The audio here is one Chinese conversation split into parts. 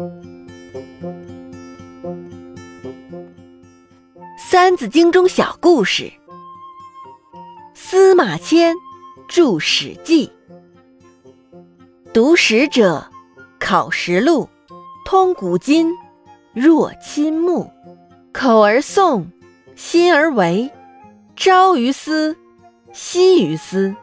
《三字经》中小故事：司马迁著《史记》，读史者考实录，通古今，若亲目，口而诵，心而为，朝于斯，夕于斯。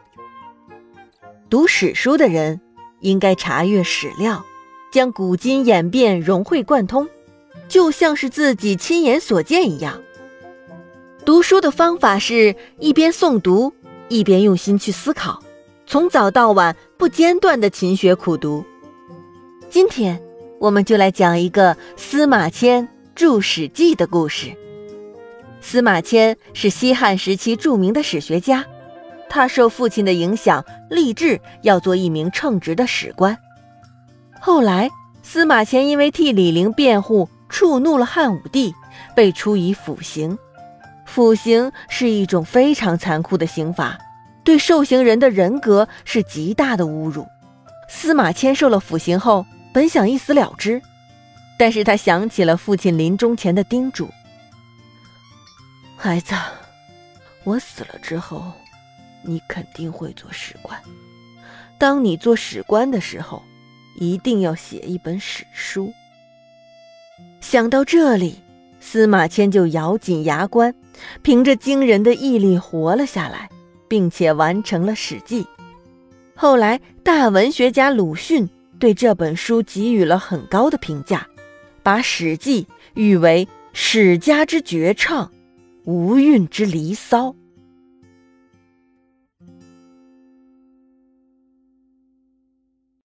读史书的人应该查阅史料，将古今演变融会贯通，就像是自己亲眼所见一样。读书的方法是一边诵读，一边用心去思考，从早到晚不间断的勤学苦读。今天，我们就来讲一个司马迁著《史记》的故事。司马迁是西汉时期著名的史学家，他受父亲的影响，立志要做一名称职的史官。后来，司马迁因为替李陵辩护，触怒了汉武帝，被处以腐刑。腐刑是一种非常残酷的刑罚，对受刑人的人格是极大的侮辱。司马迁受了腐刑后，本想一死了之，但是他想起了父亲临终前的叮嘱：“孩子，我死了之后，你肯定会做史官。当你做史官的时候，一定要写一本史书。”想到这里。司马迁就咬紧牙关，凭着惊人的毅力活了下来，并且完成了《史记》。后来，大文学家鲁迅对这本书给予了很高的评价，把《史记》誉为史家之绝唱，无韵之离骚。